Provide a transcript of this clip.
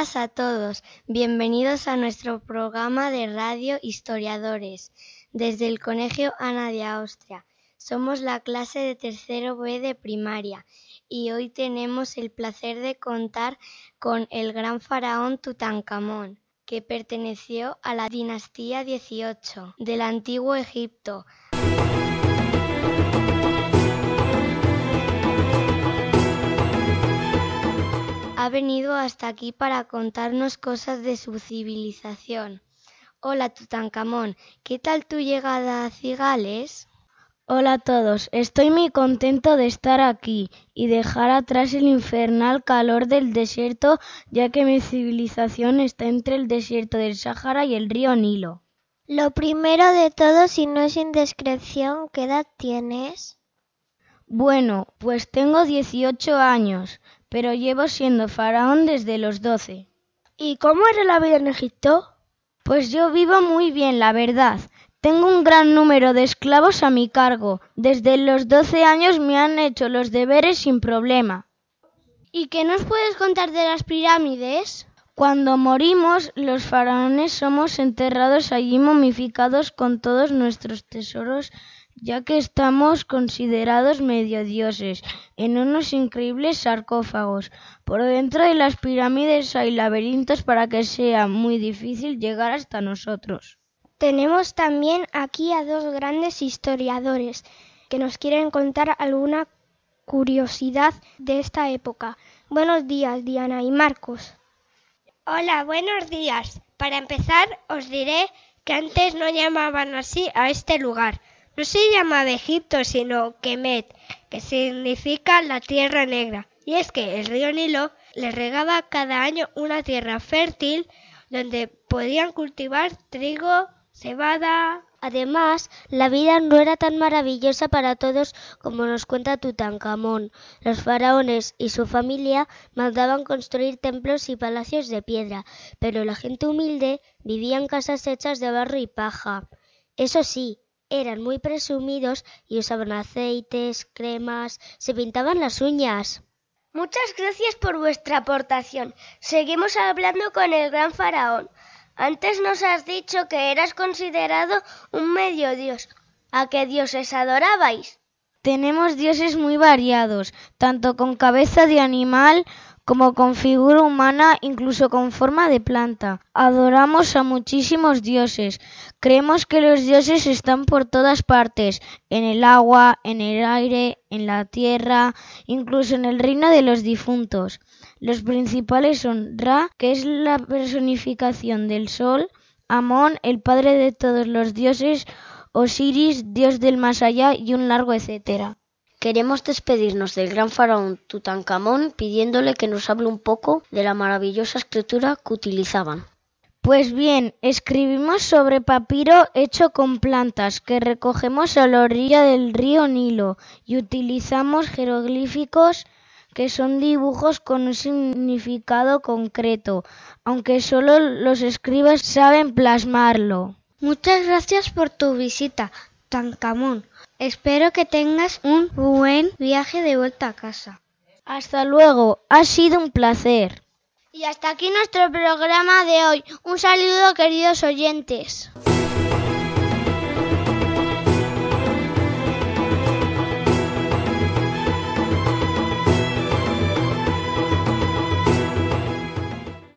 Días a todos. Bienvenidos a nuestro programa de radio Historiadores desde el Colegio Ana de Austria. Somos la clase de tercero B de primaria y hoy tenemos el placer de contar con el gran faraón Tutankamón, que perteneció a la dinastía 18 del antiguo Egipto. Hasta aquí para contarnos cosas de su civilización. Hola Tutankamón, ¿qué tal tu llegada a Cigales? Hola a todos, estoy muy contento de estar aquí y dejar atrás el infernal calor del desierto, ya que mi civilización está entre el desierto del Sáhara y el río Nilo. Lo primero de todo, si no es indiscreción, ¿qué edad tienes? Bueno, pues tengo 18 años, pero llevo siendo faraón desde los 12. ¿Y cómo era la vida en Egipto? Pues yo vivo muy bien, la verdad. Tengo un gran número de esclavos a mi cargo. Desde los 12 años me han hecho los deberes sin problema. ¿Y qué nos puedes contar de las pirámides? Cuando morimos, los faraones somos enterrados allí momificados con todos nuestros tesoros ya que estamos considerados medio dioses en unos increíbles sarcófagos. Por dentro de las pirámides hay laberintos para que sea muy difícil llegar hasta nosotros. Tenemos también aquí a dos grandes historiadores que nos quieren contar alguna curiosidad de esta época. Buenos días, Diana y Marcos. Hola, buenos días. Para empezar, os diré que antes no llamaban así a este lugar. No se llamaba Egipto, sino Kemet, que significa la tierra negra. Y es que el río Nilo le regaba cada año una tierra fértil donde podían cultivar trigo, cebada. Además, la vida no era tan maravillosa para todos como nos cuenta Tutankamón. Los faraones y su familia mandaban construir templos y palacios de piedra, pero la gente humilde vivía en casas hechas de barro y paja. Eso sí, eran muy presumidos y usaban aceites, cremas, se pintaban las uñas. Muchas gracias por vuestra aportación. Seguimos hablando con el gran faraón. Antes nos has dicho que eras considerado un medio dios. ¿A qué dioses adorabais? Tenemos dioses muy variados, tanto con cabeza de animal como con figura humana, incluso con forma de planta. Adoramos a muchísimos dioses. Creemos que los dioses están por todas partes, en el agua, en el aire, en la tierra, incluso en el reino de los difuntos. Los principales son Ra, que es la personificación del sol, Amón, el padre de todos los dioses, Osiris, dios del más allá, y un largo etcétera. Queremos despedirnos del gran faraón Tutankamón pidiéndole que nos hable un poco de la maravillosa escritura que utilizaban. Pues bien, escribimos sobre papiro hecho con plantas que recogemos a la orilla del río Nilo y utilizamos jeroglíficos que son dibujos con un significado concreto, aunque solo los escribas saben plasmarlo. Muchas gracias por tu visita, Tutankamón. Espero que tengas un buen viaje de vuelta a casa. Hasta luego, ha sido un placer. Y hasta aquí nuestro programa de hoy. Un saludo queridos oyentes.